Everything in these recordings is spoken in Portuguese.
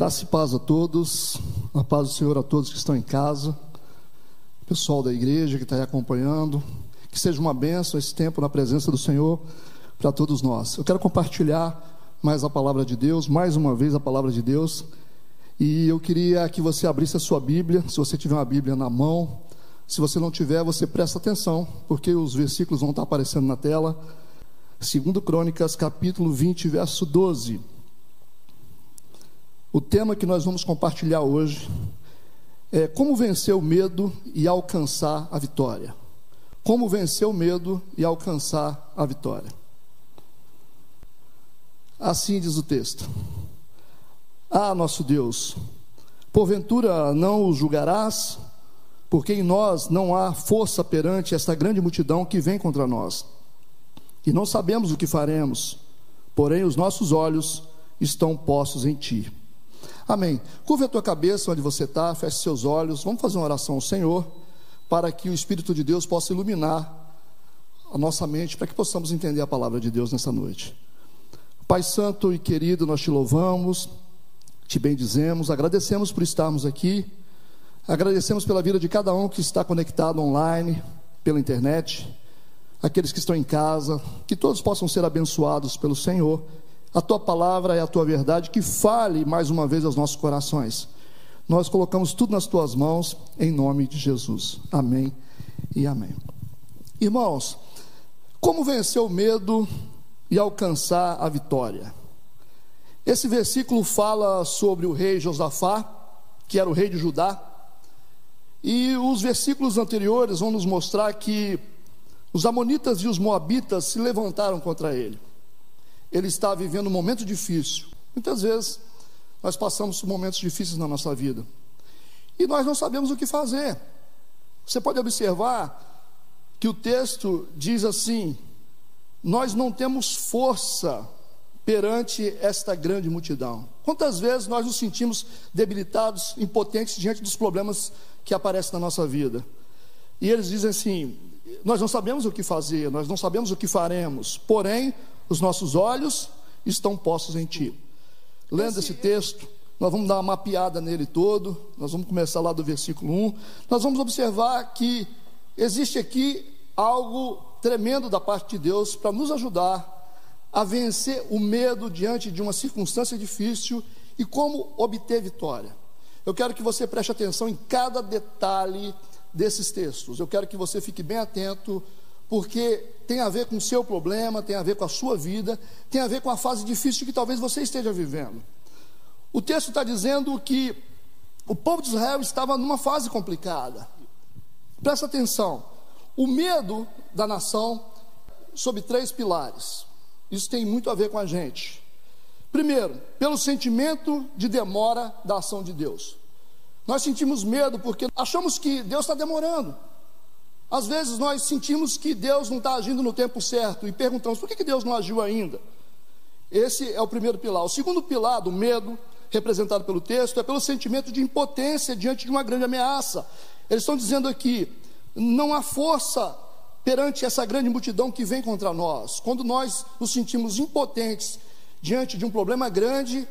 Graça e paz a todos, a paz do Senhor a todos que estão em casa, pessoal da igreja que está aí acompanhando, que seja uma bênção esse tempo na presença do Senhor para todos nós. Eu quero compartilhar mais a palavra de Deus, mais uma vez a palavra de Deus, e eu queria que você abrisse a sua Bíblia, se você tiver uma Bíblia na mão, se você não tiver, você presta atenção, porque os versículos vão estar aparecendo na tela. Segundo Crônicas, capítulo 20, verso 12. O tema que nós vamos compartilhar hoje é como vencer o medo e alcançar a vitória. Como vencer o medo e alcançar a vitória. Assim diz o texto: Ah, nosso Deus, porventura não o julgarás, porque em nós não há força perante esta grande multidão que vem contra nós. E não sabemos o que faremos, porém os nossos olhos estão postos em ti. Amém. Curva a tua cabeça onde você está, feche seus olhos. Vamos fazer uma oração ao Senhor para que o Espírito de Deus possa iluminar a nossa mente, para que possamos entender a palavra de Deus nessa noite. Pai Santo e querido, nós te louvamos, te bendizemos, agradecemos por estarmos aqui, agradecemos pela vida de cada um que está conectado online, pela internet, aqueles que estão em casa, que todos possam ser abençoados pelo Senhor a tua palavra é a tua verdade, que fale mais uma vez aos nossos corações. Nós colocamos tudo nas tuas mãos, em nome de Jesus. Amém e amém. Irmãos, como vencer o medo e alcançar a vitória? Esse versículo fala sobre o rei Josafá, que era o rei de Judá, e os versículos anteriores vão nos mostrar que os amonitas e os moabitas se levantaram contra ele ele está vivendo um momento difícil. Muitas vezes nós passamos momentos difíceis na nossa vida e nós não sabemos o que fazer. Você pode observar que o texto diz assim: Nós não temos força perante esta grande multidão. Quantas vezes nós nos sentimos debilitados, impotentes diante dos problemas que aparecem na nossa vida? E eles dizem assim: Nós não sabemos o que fazer, nós não sabemos o que faremos, porém os nossos olhos estão postos em Ti. Lendo esse texto, nós vamos dar uma mapeada nele todo, nós vamos começar lá do versículo 1. Nós vamos observar que existe aqui algo tremendo da parte de Deus para nos ajudar a vencer o medo diante de uma circunstância difícil e como obter vitória. Eu quero que você preste atenção em cada detalhe desses textos. Eu quero que você fique bem atento porque tem a ver com o seu problema, tem a ver com a sua vida, tem a ver com a fase difícil que talvez você esteja vivendo. O texto está dizendo que o povo de Israel estava numa fase complicada. Presta atenção. O medo da nação sob três pilares. Isso tem muito a ver com a gente. Primeiro, pelo sentimento de demora da ação de Deus. Nós sentimos medo porque achamos que Deus está demorando. Às vezes nós sentimos que Deus não está agindo no tempo certo e perguntamos por que, que Deus não agiu ainda. Esse é o primeiro pilar. O segundo pilar do medo, representado pelo texto, é pelo sentimento de impotência diante de uma grande ameaça. Eles estão dizendo aqui: não há força perante essa grande multidão que vem contra nós. Quando nós nos sentimos impotentes diante de um problema grande,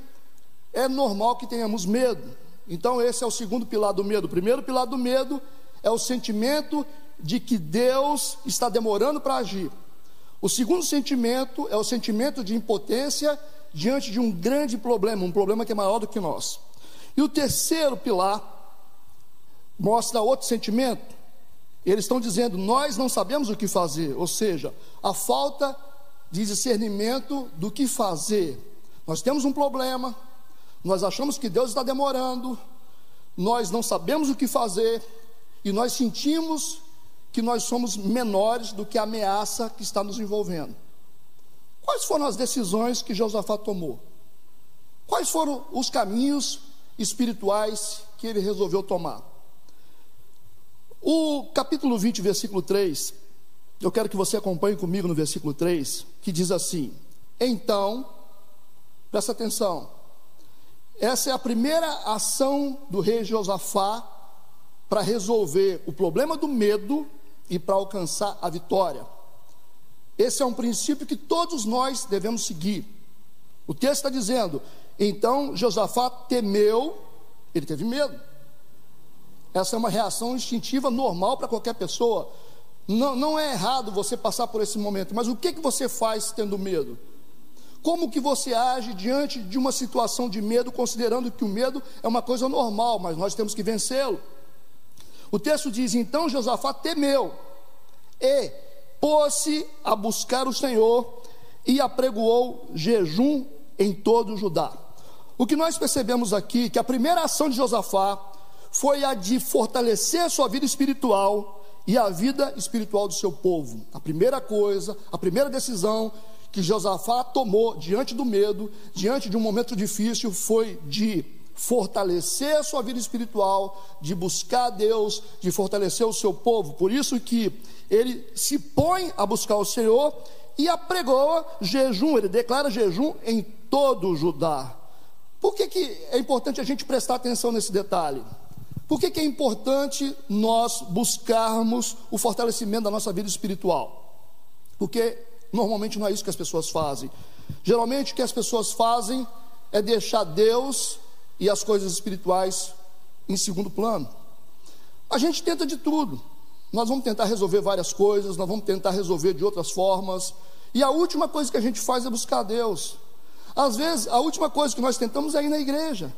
é normal que tenhamos medo. Então, esse é o segundo pilar do medo. O primeiro pilar do medo é o sentimento de que Deus está demorando para agir. O segundo sentimento é o sentimento de impotência diante de um grande problema, um problema que é maior do que nós. E o terceiro pilar mostra outro sentimento. Eles estão dizendo: nós não sabemos o que fazer, ou seja, a falta de discernimento do que fazer. Nós temos um problema, nós achamos que Deus está demorando, nós não sabemos o que fazer e nós sentimos que nós somos menores do que a ameaça que está nos envolvendo. Quais foram as decisões que Josafá tomou? Quais foram os caminhos espirituais que ele resolveu tomar? O capítulo 20, versículo 3, eu quero que você acompanhe comigo no versículo 3, que diz assim: Então, presta atenção, essa é a primeira ação do rei Josafá para resolver o problema do medo e para alcançar a vitória. Esse é um princípio que todos nós devemos seguir. O texto está dizendo: Então Josafá temeu, ele teve medo. Essa é uma reação instintiva normal para qualquer pessoa. Não, não é errado você passar por esse momento, mas o que, que você faz tendo medo? Como que você age diante de uma situação de medo, considerando que o medo é uma coisa normal, mas nós temos que vencê-lo? O texto diz: então Josafá temeu e pôs-se a buscar o Senhor e apregoou jejum em todo o Judá. O que nós percebemos aqui que a primeira ação de Josafá foi a de fortalecer a sua vida espiritual e a vida espiritual do seu povo. A primeira coisa, a primeira decisão que Josafá tomou diante do medo, diante de um momento difícil, foi de fortalecer a sua vida espiritual, de buscar Deus, de fortalecer o seu povo. Por isso que ele se põe a buscar o Senhor e apregoa jejum, ele declara jejum em todo o Judá. Por que, que é importante a gente prestar atenção nesse detalhe? Por que, que é importante nós buscarmos o fortalecimento da nossa vida espiritual? Porque Normalmente não é isso que as pessoas fazem. Geralmente o que as pessoas fazem é deixar Deus e as coisas espirituais em segundo plano. A gente tenta de tudo. Nós vamos tentar resolver várias coisas, nós vamos tentar resolver de outras formas. E a última coisa que a gente faz é buscar Deus. Às vezes, a última coisa que nós tentamos é ir na igreja.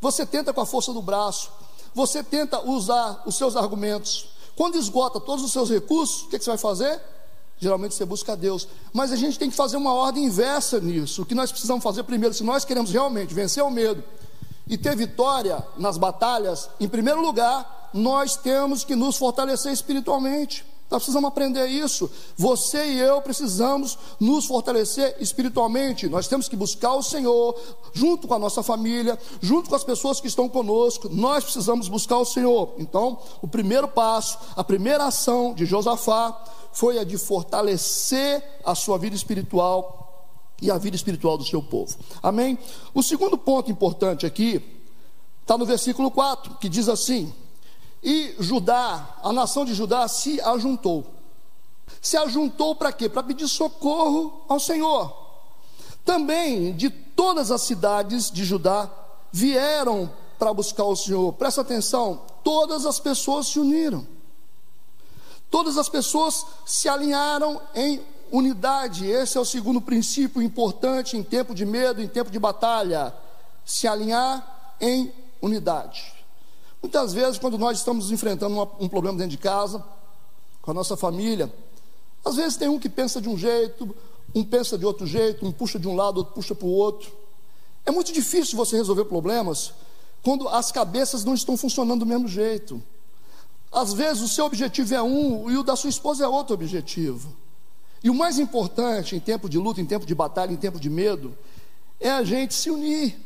Você tenta com a força do braço, você tenta usar os seus argumentos. Quando esgota todos os seus recursos, o que, que você vai fazer? Geralmente você busca Deus. Mas a gente tem que fazer uma ordem inversa nisso. O que nós precisamos fazer primeiro, se nós queremos realmente vencer o medo e ter vitória nas batalhas, em primeiro lugar, nós temos que nos fortalecer espiritualmente. Nós precisamos aprender isso. Você e eu precisamos nos fortalecer espiritualmente. Nós temos que buscar o Senhor, junto com a nossa família, junto com as pessoas que estão conosco. Nós precisamos buscar o Senhor. Então, o primeiro passo, a primeira ação de Josafá foi a de fortalecer a sua vida espiritual e a vida espiritual do seu povo. Amém? O segundo ponto importante aqui está no versículo 4, que diz assim: E Judá, a nação de Judá se ajuntou. Se ajuntou para quê? Para pedir socorro ao Senhor. Também de todas as cidades de Judá vieram para buscar o Senhor. Presta atenção, todas as pessoas se uniram. Todas as pessoas se alinharam em unidade. Esse é o segundo princípio importante em tempo de medo, em tempo de batalha. Se alinhar em unidade. Muitas vezes, quando nós estamos enfrentando um problema dentro de casa, com a nossa família, às vezes tem um que pensa de um jeito, um pensa de outro jeito, um puxa de um lado, outro puxa para o outro. É muito difícil você resolver problemas quando as cabeças não estão funcionando do mesmo jeito. Às vezes o seu objetivo é um e o da sua esposa é outro objetivo. E o mais importante em tempo de luta, em tempo de batalha, em tempo de medo, é a gente se unir.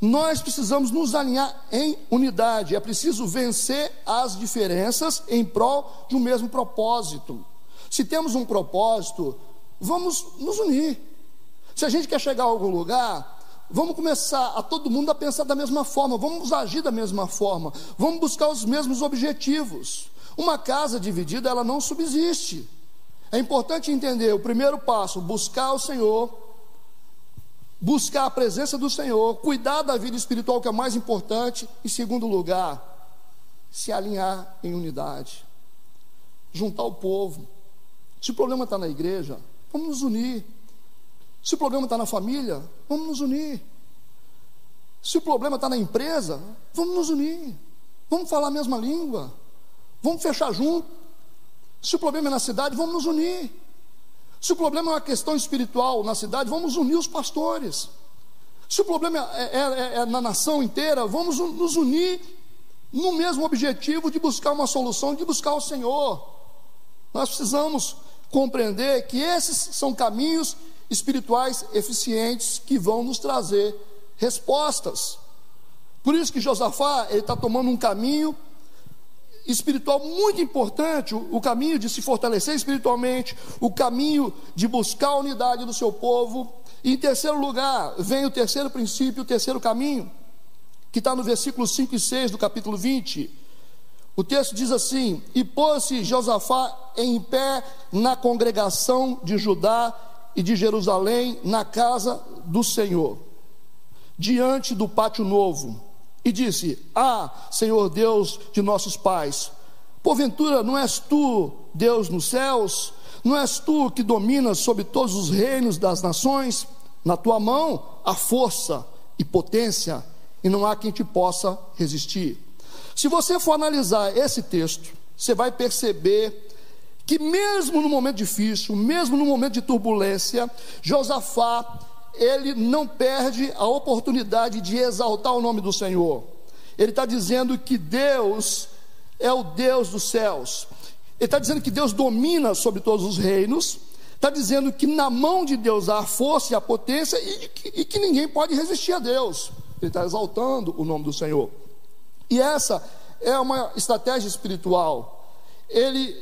Nós precisamos nos alinhar em unidade. É preciso vencer as diferenças em prol de um mesmo propósito. Se temos um propósito, vamos nos unir. Se a gente quer chegar a algum lugar, Vamos começar a todo mundo a pensar da mesma forma, vamos agir da mesma forma, vamos buscar os mesmos objetivos. Uma casa dividida, ela não subsiste. É importante entender o primeiro passo, buscar o Senhor, buscar a presença do Senhor, cuidar da vida espiritual, que é mais importante, e segundo lugar, se alinhar em unidade, juntar o povo. Se o problema está na igreja, vamos nos unir. Se o problema está na família, vamos nos unir. Se o problema está na empresa, vamos nos unir. Vamos falar a mesma língua. Vamos fechar junto. Se o problema é na cidade, vamos nos unir. Se o problema é uma questão espiritual na cidade, vamos unir os pastores. Se o problema é, é, é, é na nação inteira, vamos nos unir no mesmo objetivo de buscar uma solução, de buscar o Senhor. Nós precisamos compreender que esses são caminhos espirituais eficientes que vão nos trazer respostas. Por isso que Josafá ele está tomando um caminho espiritual muito importante, o, caminho de se fortalecer espiritualmente, o caminho de buscar a unidade do seu povo. E em terceiro lugar, vem o terceiro princípio, o terceiro caminho, que está no versículo 5 e 6 do capítulo 20. O texto diz assim: E pôs-se Josafá em pé na congregação de Judá e de Jerusalém na casa do Senhor. diante do pátio novo e disse: Ah, Senhor Deus de nossos pais, porventura não és tu Deus nos céus? Não és tu que dominas sobre todos os reinos das nações? Na tua mão há força e potência, e não há quem te possa resistir. Se você for analisar esse texto, você vai perceber que mesmo no momento difícil, mesmo no momento de turbulência, Josafá, ele não perde a oportunidade de exaltar o nome do Senhor. Ele está dizendo que Deus é o Deus dos céus. Ele está dizendo que Deus domina sobre todos os reinos. Está dizendo que na mão de Deus há a força e a potência e que, e que ninguém pode resistir a Deus. Ele está exaltando o nome do Senhor. E essa é uma estratégia espiritual. Ele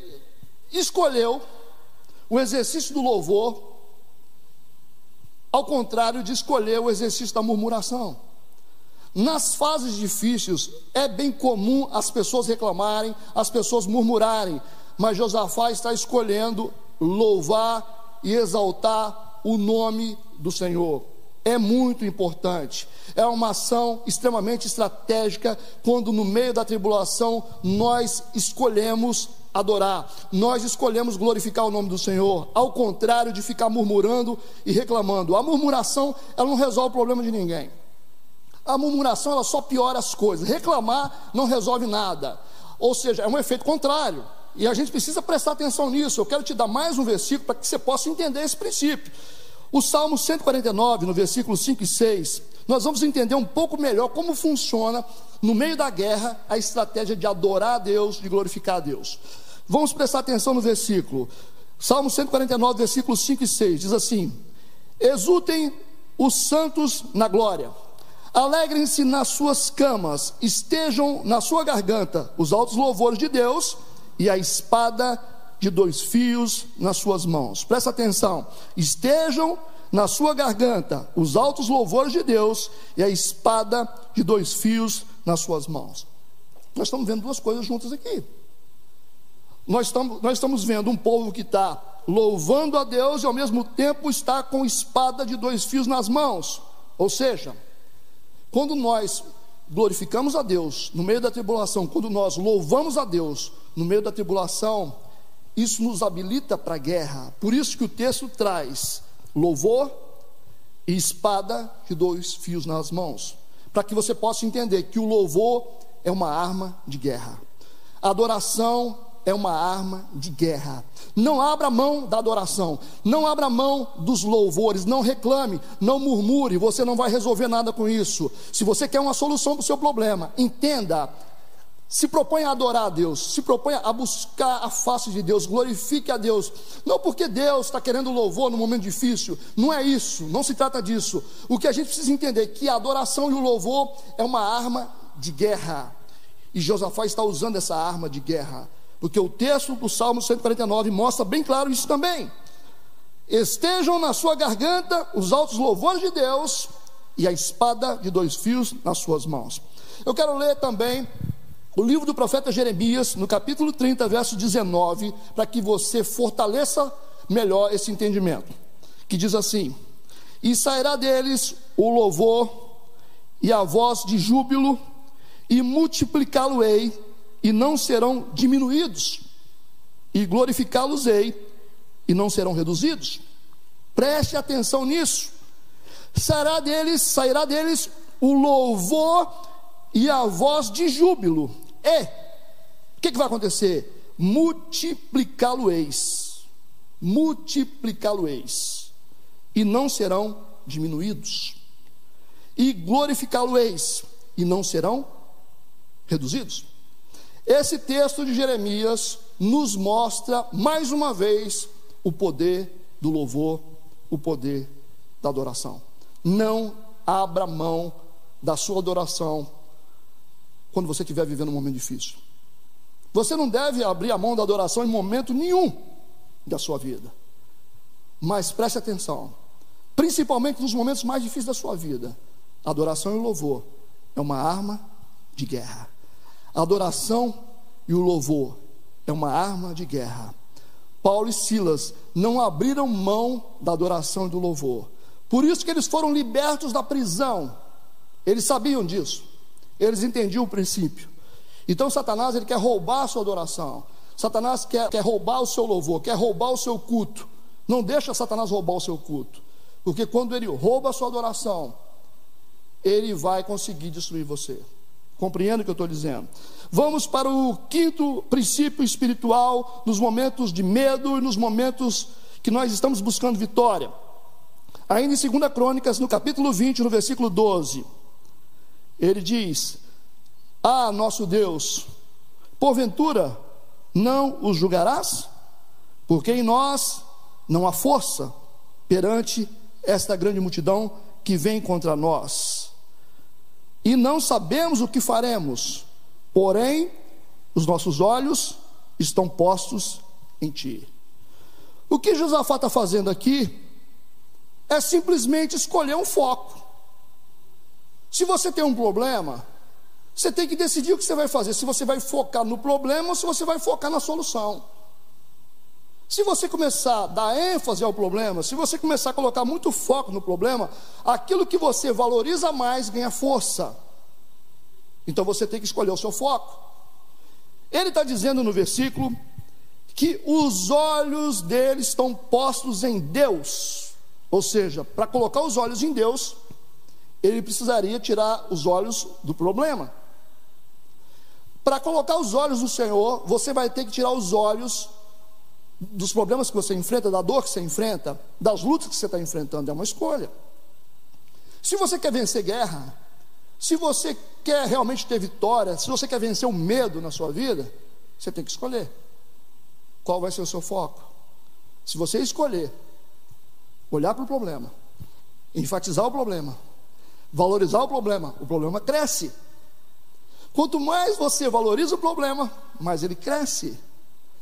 escolheu o exercício do louvor, ao contrário de escolher o exercício da murmuração. Nas fases difíceis, é bem comum as pessoas reclamarem, as pessoas murmurarem, mas Josafá está escolhendo louvar e exaltar o nome do Senhor. É muito importante, é uma ação extremamente estratégica quando, no meio da tribulação, nós escolhemos adorar, nós escolhemos glorificar o nome do Senhor, ao contrário de ficar murmurando e reclamando. A murmuração, ela não resolve o problema de ninguém. A murmuração, ela só piora as coisas. Reclamar não resolve nada. Ou seja, é um efeito contrário. E a gente precisa prestar atenção nisso. Eu quero te dar mais um versículo para que você possa entender esse princípio. O Salmo 149, no versículo 5 e 6, nós vamos entender um pouco melhor como funciona, no meio da guerra, a estratégia de adorar a Deus, de glorificar a Deus. Vamos prestar atenção no versículo. Salmo 149, versículos 5 e 6, diz assim: Exultem os santos na glória, alegrem-se nas suas camas, estejam na sua garganta os altos louvores de Deus e a espada de dois fios nas suas mãos. Presta atenção, estejam na sua garganta os altos louvores de Deus e a espada de dois fios nas suas mãos. Nós estamos vendo duas coisas juntas aqui. Nós estamos, nós estamos vendo um povo que está louvando a Deus e ao mesmo tempo está com espada de dois fios nas mãos. Ou seja, quando nós glorificamos a Deus no meio da tribulação, quando nós louvamos a Deus no meio da tribulação, isso nos habilita para a guerra. Por isso que o texto traz louvor e espada de dois fios nas mãos, para que você possa entender que o louvor é uma arma de guerra. A adoração é uma arma de guerra. Não abra mão da adoração, não abra mão dos louvores, não reclame, não murmure, você não vai resolver nada com isso. Se você quer uma solução para o seu problema, entenda. Se propõe a adorar a Deus, se propõe a buscar a face de Deus, glorifique a Deus. Não porque Deus está querendo louvor no momento difícil, não é isso, não se trata disso. O que a gente precisa entender é que a adoração e o louvor é uma arma de guerra. E Josafá está usando essa arma de guerra. Porque o texto do Salmo 149 mostra bem claro isso também. Estejam na sua garganta os altos louvores de Deus e a espada de dois fios nas suas mãos. Eu quero ler também o livro do profeta Jeremias, no capítulo 30, verso 19, para que você fortaleça melhor esse entendimento. Que diz assim: E sairá deles o louvor e a voz de júbilo, e multiplicá-lo-ei e não serão diminuídos, e glorificá-los-ei e não serão reduzidos. Preste atenção nisso. Sairá deles, sairá deles o louvor e a voz de júbilo. E o que, que vai acontecer? Multiplicá-lo-eis. Multiplicá-lo-eis. E não serão diminuídos. E glorificá-lo-eis. E não serão reduzidos. Esse texto de Jeremias nos mostra mais uma vez o poder do louvor, o poder da adoração. Não abra mão da sua adoração quando você estiver vivendo um momento difícil. Você não deve abrir a mão da adoração em momento nenhum da sua vida. Mas preste atenção, principalmente nos momentos mais difíceis da sua vida. A adoração e o louvor é uma arma de guerra. A adoração e o louvor é uma arma de guerra. Paulo e Silas não abriram mão da adoração e do louvor. Por isso que eles foram libertos da prisão. Eles sabiam disso. Eles entendiam o princípio. Então Satanás ele quer roubar a sua adoração. Satanás quer, quer roubar o seu louvor, quer roubar o seu culto. Não deixa Satanás roubar o seu culto. Porque quando ele rouba a sua adoração, ele vai conseguir destruir você. Compreende o que eu estou dizendo? Vamos para o quinto princípio espiritual, nos momentos de medo e nos momentos que nós estamos buscando vitória. Ainda em 2 Crônicas, no capítulo 20, no versículo 12, ele diz: Ah, nosso Deus, porventura não os julgarás? Porque em nós não há força perante esta grande multidão que vem contra nós. E não sabemos o que faremos, porém, os nossos olhos estão postos em ti. O que Josafá está fazendo aqui é simplesmente escolher um foco. Se você tem um problema, você tem que decidir o que você vai fazer: se você vai focar no problema ou se você vai focar na solução. Se você começar a dar ênfase ao problema, se você começar a colocar muito foco no problema, aquilo que você valoriza mais ganha força. Então você tem que escolher o seu foco. Ele está dizendo no versículo que os olhos dele estão postos em Deus. Ou seja, para colocar os olhos em Deus, ele precisaria tirar os olhos do problema. Para colocar os olhos no Senhor, você vai ter que tirar os olhos dos problemas que você enfrenta, da dor que você enfrenta, das lutas que você está enfrentando, é uma escolha. Se você quer vencer guerra, se você quer realmente ter vitória, se você quer vencer o medo na sua vida, você tem que escolher qual vai ser o seu foco. Se você escolher olhar para o problema, enfatizar o problema, valorizar o problema, o problema cresce. Quanto mais você valoriza o problema, mais ele cresce.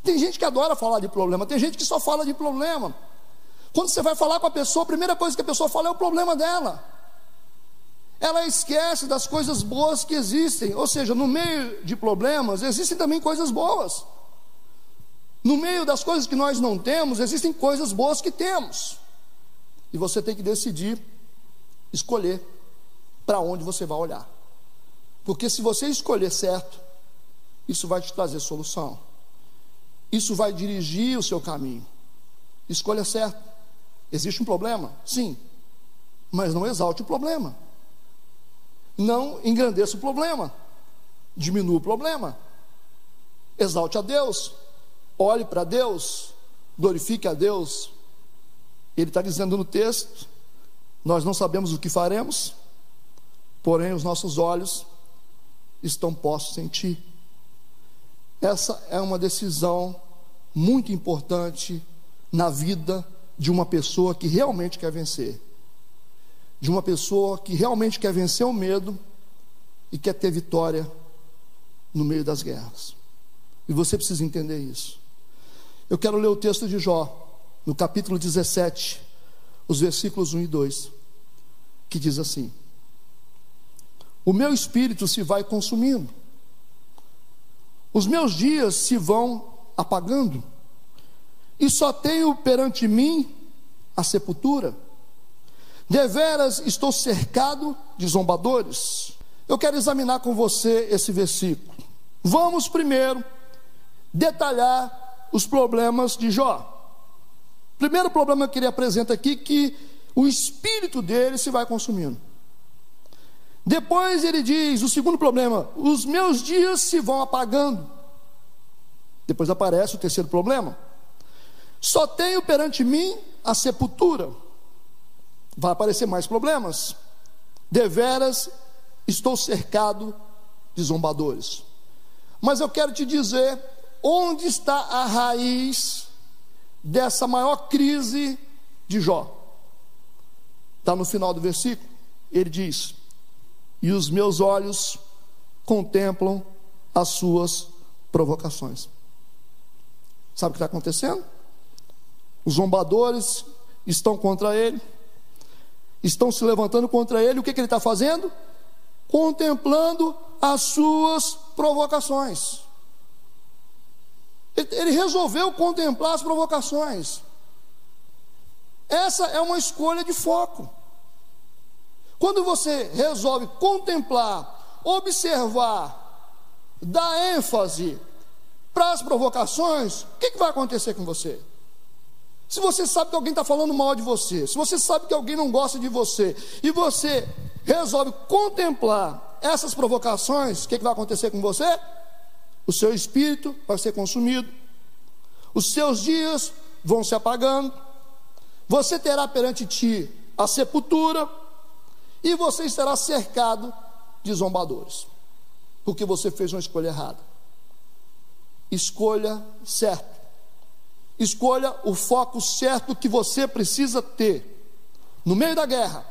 Tem gente que adora falar de problema, tem gente que só fala de problema. Quando você vai falar com a pessoa, a primeira coisa que a pessoa fala é o problema dela. Ela esquece das coisas boas que existem, ou seja, no meio de problemas existem também coisas boas. No meio das coisas que nós não temos, existem coisas boas que temos. E você tem que decidir, escolher para onde você vai olhar. Porque se você escolher certo, isso vai te trazer solução. Isso vai dirigir o seu caminho. Escolha certo. Existe um problema? Sim. Mas não exalte o problema. Não engrandeça o problema. Diminua o problema. Exalte a Deus. Olhe para Deus. Glorifique a Deus. Ele está dizendo no texto: Nós não sabemos o que faremos, porém os nossos olhos estão postos em Ti. Essa é uma decisão muito importante na vida de uma pessoa que realmente quer vencer. De uma pessoa que realmente quer vencer o medo e quer ter vitória no meio das guerras. E você precisa entender isso. Eu quero ler o texto de Jó, no capítulo 17, os versículos 1 e 2, que diz assim: O meu espírito se vai consumindo os meus dias se vão apagando, e só tenho perante mim a sepultura. Deveras estou cercado de zombadores. Eu quero examinar com você esse versículo. Vamos primeiro detalhar os problemas de Jó. Primeiro problema que ele apresenta aqui que o espírito dele se vai consumindo. Depois ele diz: o segundo problema, os meus dias se vão apagando. Depois aparece o terceiro problema. Só tenho perante mim a sepultura. Vai aparecer mais problemas. Deveras estou cercado de zombadores. Mas eu quero te dizer onde está a raiz dessa maior crise de Jó. Está no final do versículo. Ele diz: e os meus olhos contemplam as suas provocações. Sabe o que está acontecendo? Os zombadores estão contra ele, estão se levantando contra ele. O que, que ele está fazendo? Contemplando as suas provocações. Ele, ele resolveu contemplar as provocações. Essa é uma escolha de foco. Quando você resolve contemplar, observar, dar ênfase para as provocações, o que, que vai acontecer com você? Se você sabe que alguém está falando mal de você, se você sabe que alguém não gosta de você, e você resolve contemplar essas provocações, o que, que vai acontecer com você? O seu espírito vai ser consumido, os seus dias vão se apagando, você terá perante ti a sepultura, e você estará cercado de zombadores, porque você fez uma escolha errada. Escolha certo. Escolha o foco certo que você precisa ter. No meio da guerra,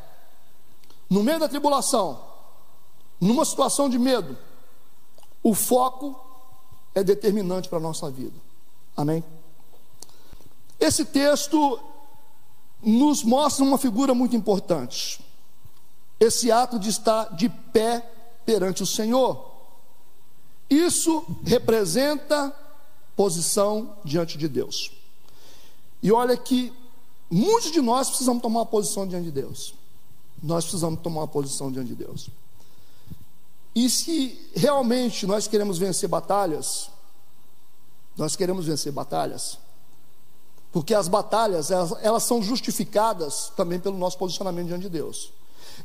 no meio da tribulação, numa situação de medo, o foco é determinante para a nossa vida. Amém? Esse texto nos mostra uma figura muito importante esse ato de estar de pé perante o Senhor. Isso representa posição diante de Deus. E olha que muitos de nós precisamos tomar uma posição diante de Deus. Nós precisamos tomar uma posição diante de Deus. E se realmente nós queremos vencer batalhas, nós queremos vencer batalhas, porque as batalhas, elas, elas são justificadas também pelo nosso posicionamento diante de Deus.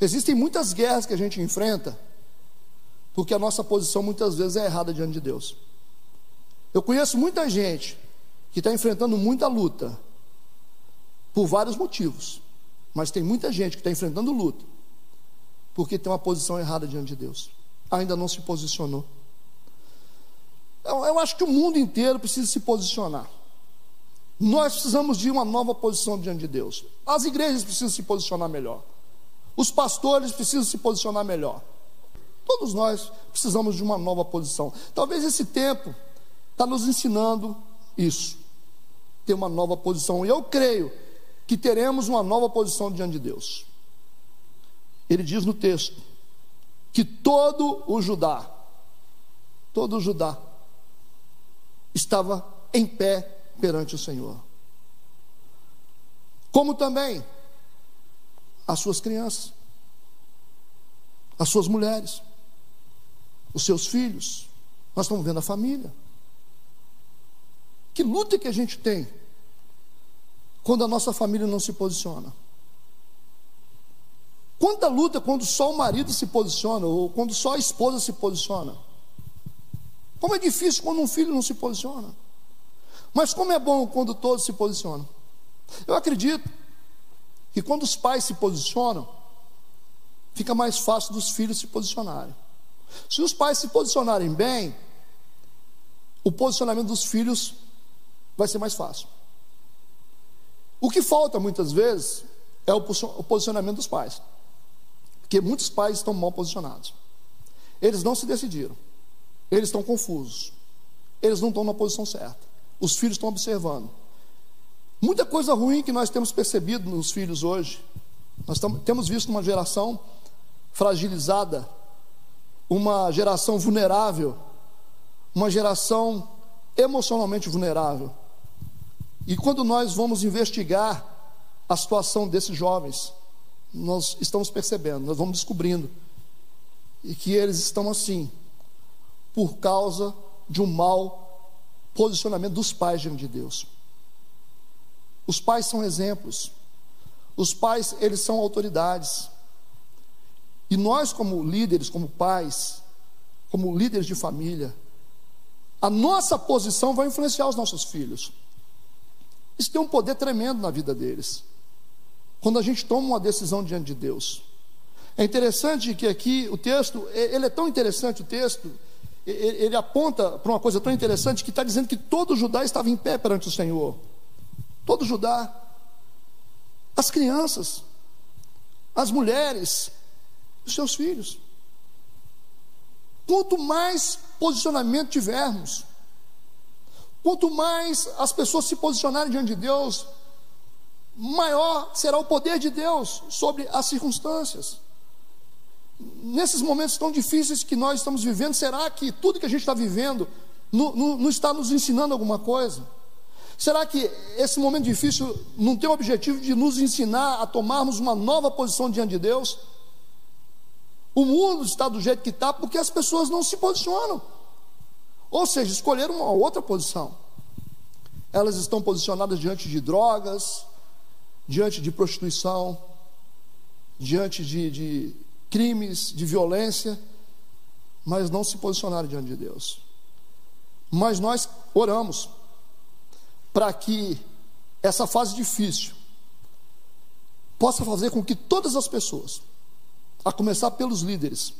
Existem muitas guerras que a gente enfrenta, porque a nossa posição muitas vezes é errada diante de Deus. Eu conheço muita gente que está enfrentando muita luta, por vários motivos, mas tem muita gente que está enfrentando luta, porque tem uma posição errada diante de Deus, ainda não se posicionou. Eu, eu acho que o mundo inteiro precisa se posicionar. Nós precisamos de uma nova posição diante de Deus. As igrejas precisam se posicionar melhor. Os pastores precisam se posicionar melhor. Todos nós precisamos de uma nova posição. Talvez esse tempo está nos ensinando isso, ter uma nova posição. E eu creio que teremos uma nova posição diante de Deus. Ele diz no texto que todo o Judá, todo o Judá, estava em pé perante o Senhor. Como também as suas crianças, as suas mulheres, os seus filhos. Nós estamos vendo a família. Que luta que a gente tem quando a nossa família não se posiciona. Quanta luta quando só o marido se posiciona ou quando só a esposa se posiciona. Como é difícil quando um filho não se posiciona. Mas como é bom quando todos se posicionam. Eu acredito que quando os pais se posicionam, fica mais fácil dos filhos se posicionarem. Se os pais se posicionarem bem, o posicionamento dos filhos vai ser mais fácil. O que falta muitas vezes é o posicionamento dos pais, porque muitos pais estão mal posicionados. Eles não se decidiram, eles estão confusos, eles não estão na posição certa. Os filhos estão observando. Muita coisa ruim que nós temos percebido nos filhos hoje. Nós temos visto uma geração fragilizada, uma geração vulnerável, uma geração emocionalmente vulnerável. E quando nós vamos investigar a situação desses jovens, nós estamos percebendo, nós vamos descobrindo e que eles estão assim por causa de um mau posicionamento dos pais diante de Deus. Os pais são exemplos. Os pais, eles são autoridades. E nós, como líderes, como pais, como líderes de família, a nossa posição vai influenciar os nossos filhos. Isso tem um poder tremendo na vida deles. Quando a gente toma uma decisão diante de Deus. É interessante que aqui o texto, ele é tão interessante o texto, ele aponta para uma coisa tão interessante que está dizendo que todo Judá estava em pé perante o Senhor todo Judá, as crianças, as mulheres, os seus filhos. Quanto mais posicionamento tivermos, quanto mais as pessoas se posicionarem diante de Deus, maior será o poder de Deus sobre as circunstâncias. Nesses momentos tão difíceis que nós estamos vivendo, será que tudo que a gente está vivendo não, não, está nos ensinando alguma coisa? Será que esse momento difícil não tem o objetivo de nos ensinar a tomarmos uma nova posição diante de Deus? O mundo está do jeito que está porque as pessoas não se posicionam. Ou seja, escolheram uma outra posição. Elas estão posicionadas diante de drogas, diante de prostituição, diante de, de crimes, de violência, mas não se posicionaram diante de Deus. Mas nós oramos para que essa fase difícil possa fazer com que todas as pessoas, a começar pelos líderes,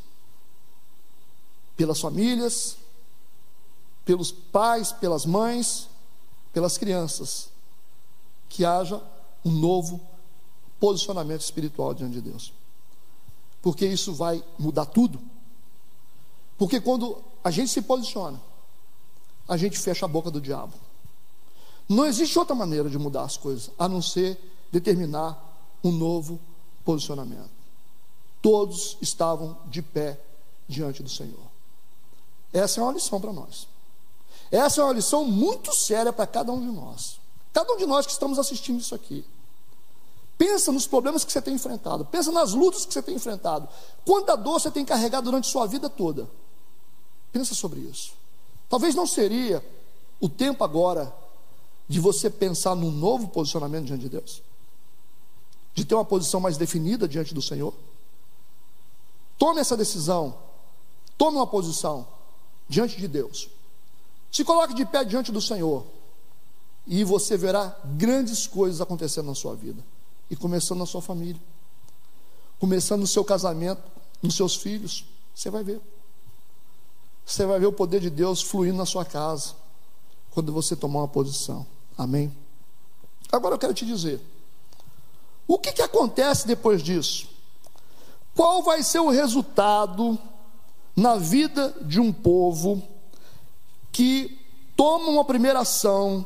pelas famílias, pelos pais, pelas mães, pelas crianças, que haja um novo posicionamento espiritual diante de Deus. Porque isso vai mudar tudo. Porque quando a gente se posiciona, a gente fecha a boca do diabo. Não existe outra maneira de mudar as coisas a não ser determinar um novo posicionamento. Todos estavam de pé diante do Senhor. Essa é uma lição para nós. Essa é uma lição muito séria para cada um de nós. Cada um de nós que estamos assistindo isso aqui. Pensa nos problemas que você tem enfrentado. Pensa nas lutas que você tem enfrentado. Quanta dor você tem carregado durante sua vida toda. Pensa sobre isso. Talvez não seria o tempo agora de você pensar num novo posicionamento diante de Deus? De ter uma posição mais definida diante do Senhor? Tome essa decisão. Tome uma posição diante de Deus. Se coloque de pé diante do Senhor. E você verá grandes coisas acontecendo na sua vida. E começando na sua família. Começando no seu casamento, nos seus filhos. Você vai ver. Você vai ver o poder de Deus fluindo na sua casa. Quando você tomar uma posição. Amém? Agora eu quero te dizer: o que, que acontece depois disso? Qual vai ser o resultado na vida de um povo que toma uma primeira ação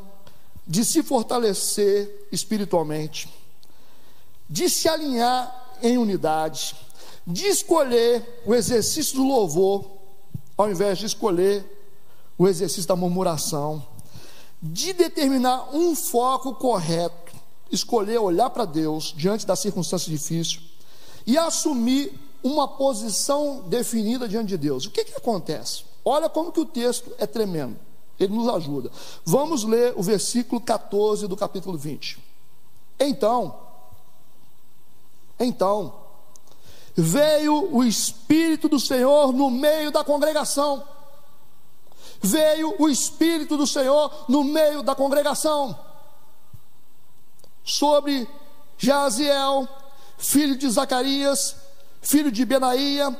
de se fortalecer espiritualmente, de se alinhar em unidade, de escolher o exercício do louvor, ao invés de escolher o exercício da murmuração? De determinar um foco correto, escolher olhar para Deus diante da circunstância difícil e assumir uma posição definida diante de Deus. O que, que acontece? Olha como que o texto é tremendo. Ele nos ajuda. Vamos ler o versículo 14 do capítulo 20. Então, então, veio o Espírito do Senhor no meio da congregação veio o Espírito do Senhor no meio da congregação sobre Jaziel, filho de Zacarias, filho de Benaía,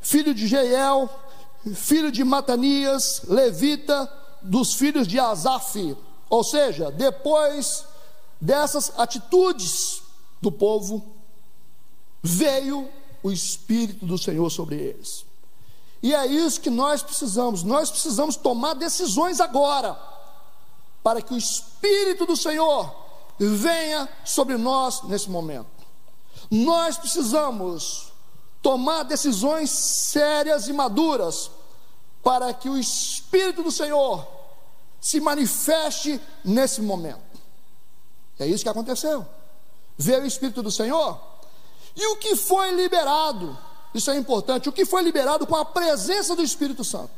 filho de Jeiel, filho de Matanias, levita, dos filhos de Asaf. Ou seja, depois dessas atitudes do povo, veio o Espírito do Senhor sobre eles. E é isso que nós precisamos. Nós precisamos tomar decisões agora, para que o Espírito do Senhor venha sobre nós nesse momento. Nós precisamos tomar decisões sérias e maduras, para que o Espírito do Senhor se manifeste nesse momento. É isso que aconteceu. Veio o Espírito do Senhor, e o que foi liberado isso é importante. O que foi liberado com a presença do Espírito Santo?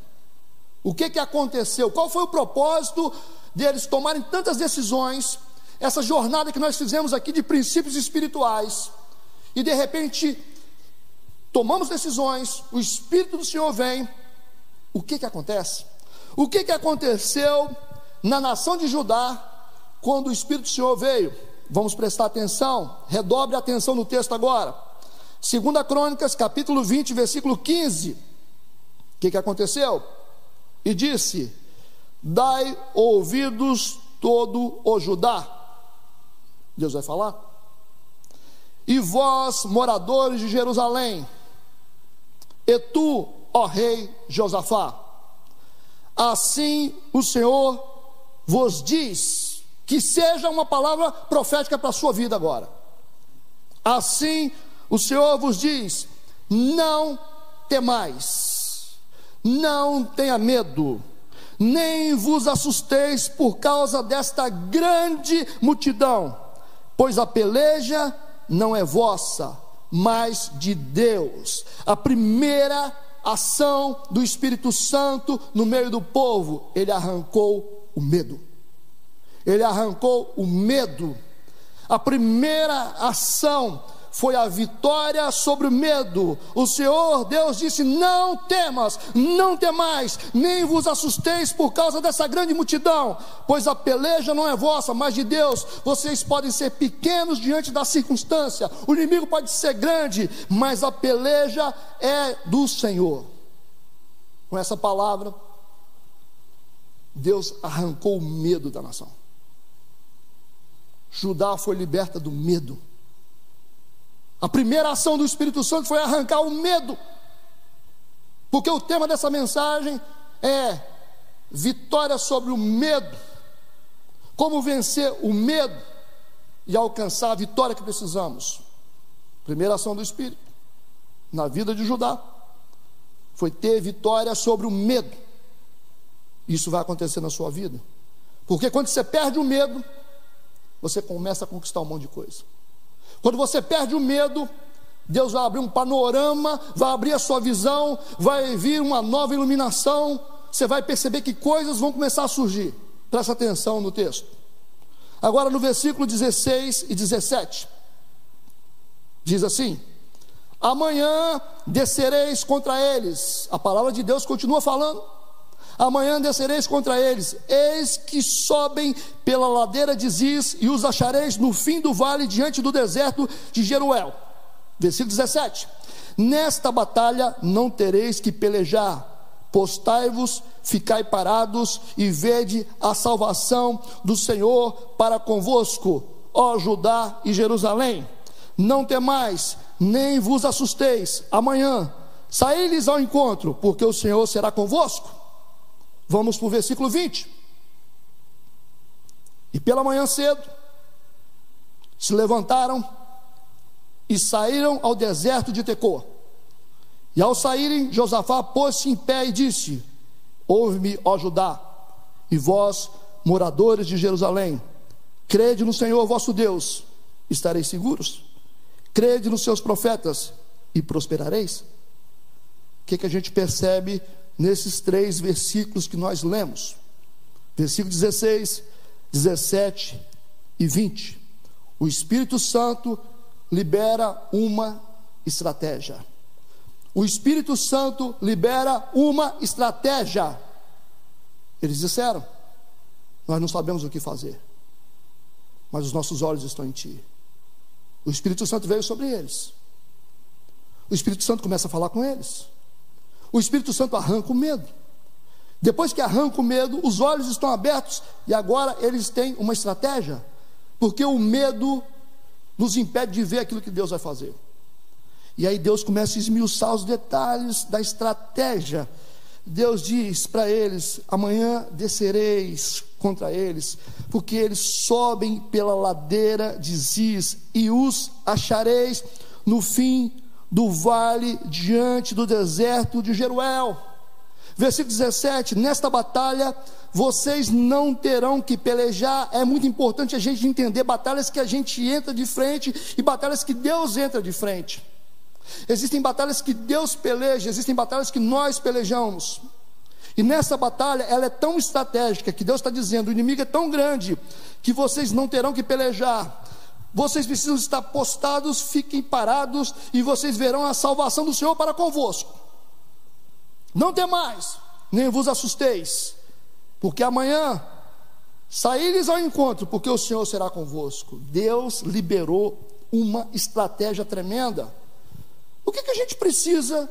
O que, que aconteceu? Qual foi o propósito deles tomarem tantas decisões? Essa jornada que nós fizemos aqui de princípios espirituais, e de repente tomamos decisões, o Espírito do Senhor vem. O que, que acontece? O que, que aconteceu na nação de Judá quando o Espírito do Senhor veio? Vamos prestar atenção, redobre a atenção no texto agora. Segunda Crônicas, capítulo 20, versículo 15. O que, que aconteceu? E disse: Dai ouvidos todo o Judá. Deus vai falar. E vós, moradores de Jerusalém, e tu, ó rei Josafá, assim o Senhor vos diz, que seja uma palavra profética para a sua vida agora. Assim o Senhor vos diz: não temais, não tenha medo, nem vos assusteis por causa desta grande multidão, pois a peleja não é vossa, mas de Deus. A primeira ação do Espírito Santo no meio do povo, ele arrancou o medo. Ele arrancou o medo. A primeira ação foi a vitória sobre o medo. O Senhor Deus disse: Não temas, não temais, nem vos assusteis por causa dessa grande multidão, pois a peleja não é vossa, mas de Deus. Vocês podem ser pequenos diante da circunstância, o inimigo pode ser grande, mas a peleja é do Senhor. Com essa palavra, Deus arrancou o medo da nação. Judá foi liberta do medo. A primeira ação do Espírito Santo foi arrancar o medo. Porque o tema dessa mensagem é vitória sobre o medo. Como vencer o medo e alcançar a vitória que precisamos. Primeira ação do Espírito na vida de Judá foi ter vitória sobre o medo. Isso vai acontecer na sua vida. Porque quando você perde o medo, você começa a conquistar um monte de coisa. Quando você perde o medo, Deus vai abrir um panorama, vai abrir a sua visão, vai vir uma nova iluminação, você vai perceber que coisas vão começar a surgir. Presta atenção no texto. Agora no versículo 16 e 17, diz assim: Amanhã descereis contra eles. A palavra de Deus continua falando. Amanhã descereis contra eles, eis que sobem pela ladeira de Ziz, e os achareis no fim do vale, diante do deserto de Jeruel. Versículo 17: Nesta batalha não tereis que pelejar, postai-vos, ficai parados, e vede a salvação do Senhor para convosco, ó Judá e Jerusalém. Não temais, nem vos assusteis, amanhã saí-lhes ao encontro, porque o Senhor será convosco Vamos para o versículo 20. E pela manhã cedo, se levantaram e saíram ao deserto de Tecoa. E ao saírem, Josafá pôs-se em pé e disse: Ouve-me, ó Judá, e vós, moradores de Jerusalém, crede no Senhor vosso Deus, estareis seguros. Crede nos seus profetas e prosperareis. O que, que a gente percebe nesses três versículos que nós lemos. Versículo 16, 17 e 20. O Espírito Santo libera uma estratégia. O Espírito Santo libera uma estratégia. Eles disseram: Nós não sabemos o que fazer, mas os nossos olhos estão em Ti. O Espírito Santo veio sobre eles. O Espírito Santo começa a falar com eles. O Espírito Santo arranca o medo. Depois que arranca o medo, os olhos estão abertos e agora eles têm uma estratégia, porque o medo nos impede de ver aquilo que Deus vai fazer. E aí Deus começa a esmiuçar os detalhes da estratégia. Deus diz para eles: amanhã descereis contra eles, porque eles sobem pela ladeira de Ziz, e os achareis no fim do vale diante do deserto de Jeruel. Versículo 17: Nesta batalha vocês não terão que pelejar. É muito importante a gente entender batalhas que a gente entra de frente e batalhas que Deus entra de frente. Existem batalhas que Deus peleja, existem batalhas que nós pelejamos. E nessa batalha, ela é tão estratégica que Deus está dizendo: o inimigo é tão grande que vocês não terão que pelejar. Vocês precisam estar postados, fiquem parados, e vocês verão a salvação do Senhor para convosco. Não temais, nem vos assusteis, porque amanhã saíres ao encontro, porque o Senhor será convosco. Deus liberou uma estratégia tremenda. O que, que a gente precisa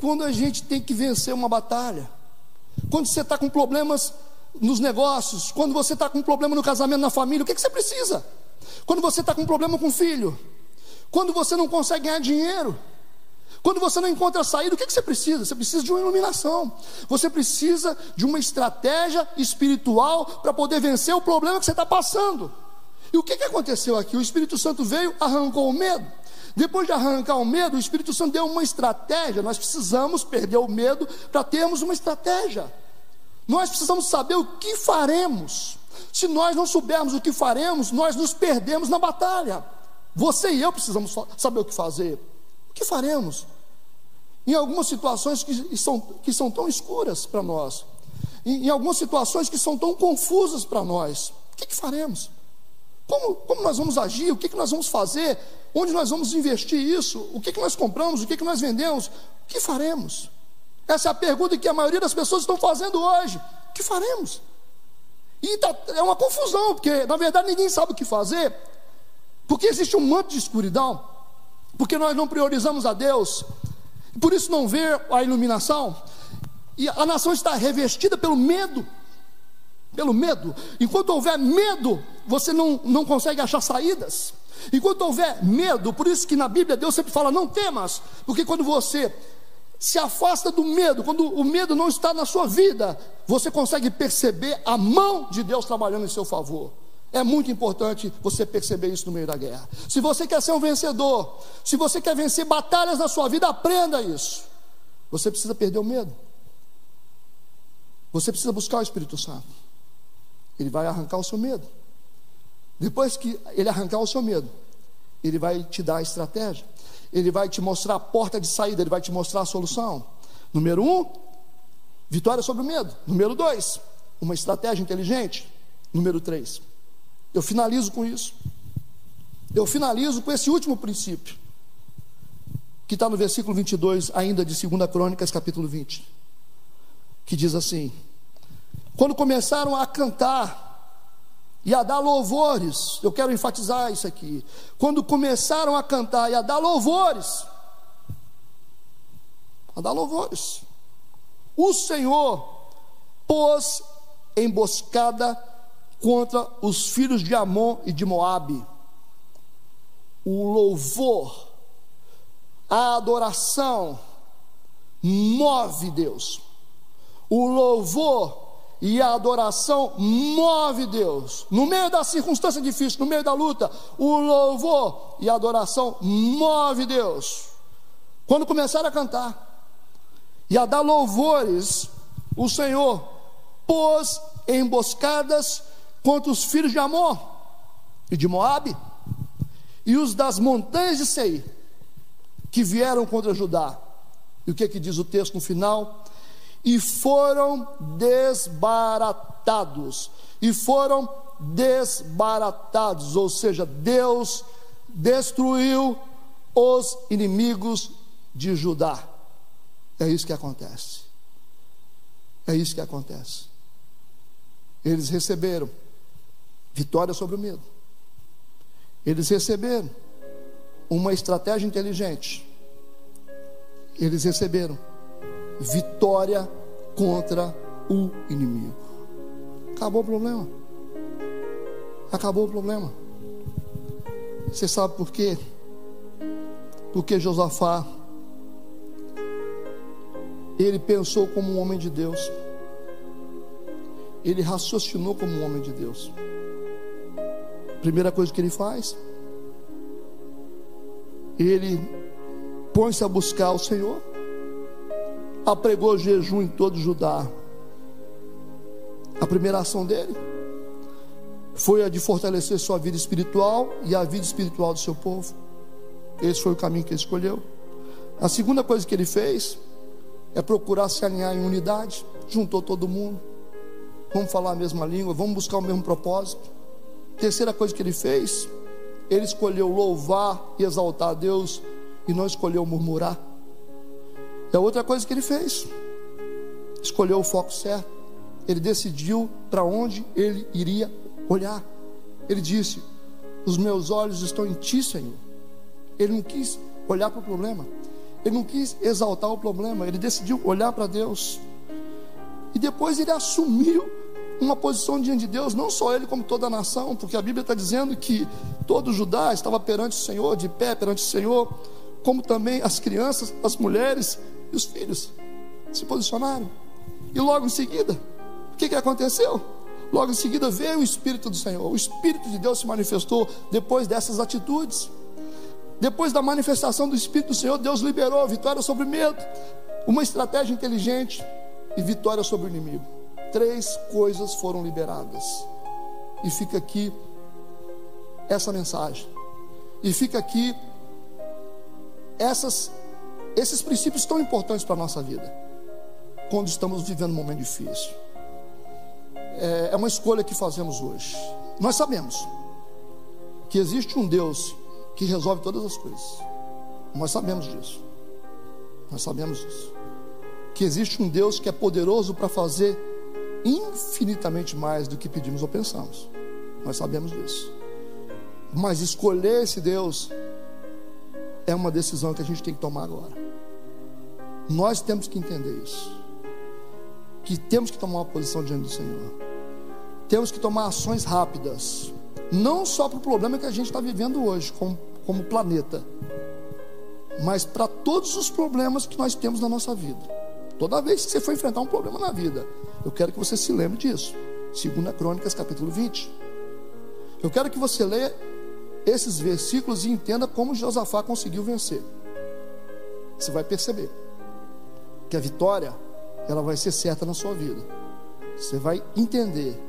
quando a gente tem que vencer uma batalha? Quando você está com problemas nos negócios, quando você está com problema no casamento, na família, o que, que você precisa? Quando você está com um problema com o filho, quando você não consegue ganhar dinheiro, quando você não encontra saída, o que, que você precisa? Você precisa de uma iluminação, você precisa de uma estratégia espiritual para poder vencer o problema que você está passando. E o que, que aconteceu aqui? O Espírito Santo veio, arrancou o medo. Depois de arrancar o medo, o Espírito Santo deu uma estratégia. Nós precisamos perder o medo para termos uma estratégia. Nós precisamos saber o que faremos. Se nós não soubermos o que faremos, nós nos perdemos na batalha. Você e eu precisamos saber o que fazer. O que faremos? Em algumas situações que são, que são tão escuras para nós, em, em, algumas situações que são tão confusas para nós, o que, que faremos? Como, como, nós vamos agir? O que, que nós vamos fazer? Onde nós vamos investir isso? O que, que nós compramos? O que, que nós vendemos? O que faremos? Essa é a pergunta que a maioria das pessoas estão fazendo hoje. O que faremos? E tá, é uma confusão, porque na verdade ninguém sabe o que fazer, porque existe um manto de escuridão, porque nós não priorizamos a Deus, por isso não vê a iluminação, e a nação está revestida pelo medo, pelo medo. Enquanto houver medo, você não, não consegue achar saídas. Enquanto houver medo, por isso que na Bíblia Deus sempre fala: não temas, porque quando você se afasta do medo, quando o medo não está na sua vida, você consegue perceber a mão de Deus trabalhando em seu favor. É muito importante você perceber isso no meio da guerra. Se você quer ser um vencedor, se você quer vencer batalhas na sua vida, aprenda isso. Você precisa perder o medo. Você precisa buscar o Espírito Santo. Ele vai arrancar o seu medo. Depois que ele arrancar o seu medo, ele vai te dar a estratégia. Ele vai te mostrar a porta de saída, ele vai te mostrar a solução. Número um, vitória sobre o medo. Número dois, uma estratégia inteligente. Número três, eu finalizo com isso. Eu finalizo com esse último princípio, que está no versículo 22, ainda de 2 Crônicas, capítulo 20, que diz assim: Quando começaram a cantar e a dar louvores, eu quero enfatizar isso aqui. Quando começaram a cantar e a dar louvores, a dar louvores, o Senhor pôs emboscada contra os filhos de Amon e de Moabe. O louvor, a adoração move Deus. O louvor e a adoração move Deus. No meio da circunstância difícil, no meio da luta, o louvor e a adoração move Deus. Quando começaram a cantar e a dar louvores, o Senhor pôs emboscadas contra os filhos de Amon e de Moabe e os das montanhas de Seir que vieram contra Judá. E o que, é que diz o texto no final? E foram desbaratados. E foram desbaratados, ou seja, Deus destruiu os inimigos de Judá. É isso que acontece. É isso que acontece. Eles receberam vitória sobre o medo. Eles receberam uma estratégia inteligente. Eles receberam vitória contra o inimigo. Acabou o problema. Acabou o problema. Você sabe por quê? Porque Josafá ele pensou como um homem de Deus. Ele raciocinou como um homem de Deus. Primeira coisa que ele faz, ele põe-se a buscar o Senhor apregou jejum em todo Judá. A primeira ação dele foi a de fortalecer sua vida espiritual e a vida espiritual do seu povo. Esse foi o caminho que ele escolheu. A segunda coisa que ele fez é procurar se alinhar em unidade, juntou todo mundo. Vamos falar a mesma língua, vamos buscar o mesmo propósito. Terceira coisa que ele fez, ele escolheu louvar e exaltar a Deus e não escolheu murmurar. A outra coisa que ele fez, escolheu o foco certo. Ele decidiu para onde ele iria olhar. Ele disse: Os meus olhos estão em ti, Senhor. Ele não quis olhar para o problema. Ele não quis exaltar o problema. Ele decidiu olhar para Deus. E depois ele assumiu uma posição diante de Deus, não só ele, como toda a nação, porque a Bíblia está dizendo que todo Judá estava perante o Senhor, de pé perante o Senhor, como também as crianças, as mulheres e os filhos se posicionaram. E logo em seguida, o que, que aconteceu? Logo em seguida veio o Espírito do Senhor. O Espírito de Deus se manifestou depois dessas atitudes. Depois da manifestação do Espírito do Senhor, Deus liberou a vitória sobre medo, uma estratégia inteligente e vitória sobre o inimigo. Três coisas foram liberadas. E fica aqui essa mensagem. E fica aqui essas, esses princípios tão importantes para a nossa vida, quando estamos vivendo um momento difícil. É, é uma escolha que fazemos hoje. Nós sabemos que existe um Deus que resolve todas as coisas. Nós sabemos disso. Nós sabemos disso. Que existe um Deus que é poderoso para fazer infinitamente mais do que pedimos ou pensamos. Nós sabemos disso. Mas escolher esse Deus é uma decisão que a gente tem que tomar agora. Nós temos que entender isso. Que temos que tomar uma posição diante do Senhor. Temos que tomar ações rápidas. Não só para o problema que a gente está vivendo hoje, como, como planeta, mas para todos os problemas que nós temos na nossa vida. Toda vez que você for enfrentar um problema na vida, eu quero que você se lembre disso. 2 Crônicas, capítulo 20. Eu quero que você leia esses versículos e entenda como Josafá conseguiu vencer. Você vai perceber que a vitória ela vai ser certa na sua vida. Você vai entender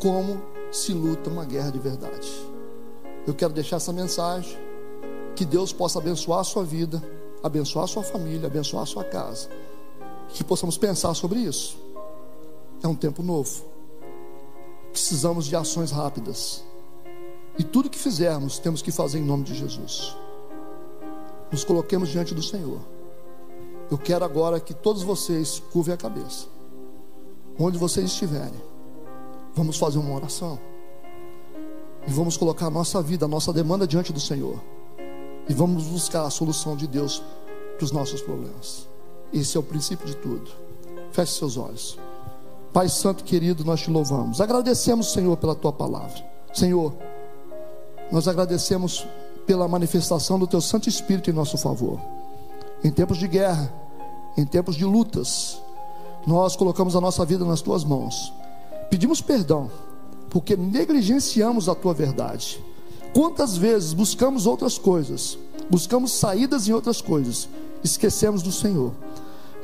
como se luta uma guerra de verdade. Eu quero deixar essa mensagem que Deus possa abençoar a sua vida, abençoar a sua família, abençoar a sua casa. Que possamos pensar sobre isso. É um tempo novo. Precisamos de ações rápidas. E tudo que fizermos, temos que fazer em nome de Jesus. Nos coloquemos diante do Senhor. Eu quero agora que todos vocês curvem a cabeça. Onde vocês estiverem, vamos fazer uma oração. E vamos colocar a nossa vida, a nossa demanda diante do Senhor. E vamos buscar a solução de Deus para os nossos problemas. Esse é o princípio de tudo. Feche seus olhos. Pai Santo querido, nós te louvamos. Agradecemos, Senhor, pela tua palavra. Senhor, nós agradecemos pela manifestação do Teu Santo Espírito em nosso favor. Em tempos de guerra, em tempos de lutas, nós colocamos a nossa vida nas Tuas mãos. Pedimos perdão, porque negligenciamos a Tua verdade. Quantas vezes buscamos outras coisas, buscamos saídas em outras coisas, esquecemos do Senhor.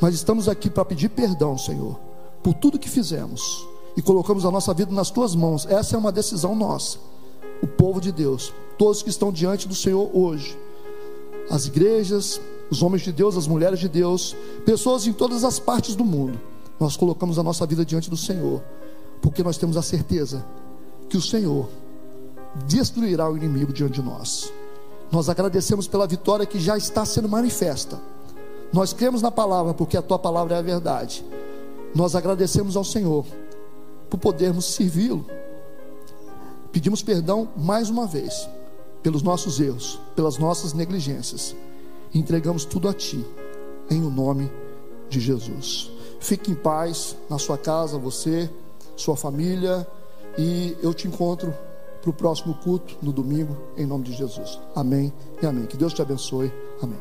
Mas estamos aqui para pedir perdão, Senhor, por tudo que fizemos e colocamos a nossa vida nas tuas mãos. Essa é uma decisão nossa o povo de Deus, todos que estão diante do Senhor hoje, as igrejas, os homens de Deus, as mulheres de Deus, pessoas em todas as partes do mundo, nós colocamos a nossa vida diante do Senhor, porque nós temos a certeza que o Senhor destruirá o inimigo diante de nós. Nós agradecemos pela vitória que já está sendo manifesta. Nós cremos na palavra, porque a tua palavra é a verdade. Nós agradecemos ao Senhor por podermos servi-lo Pedimos perdão mais uma vez pelos nossos erros, pelas nossas negligências. Entregamos tudo a Ti, em o nome de Jesus. Fique em paz na sua casa, você, sua família, e eu te encontro para o próximo culto no domingo, em nome de Jesus. Amém e amém. Que Deus te abençoe. Amém.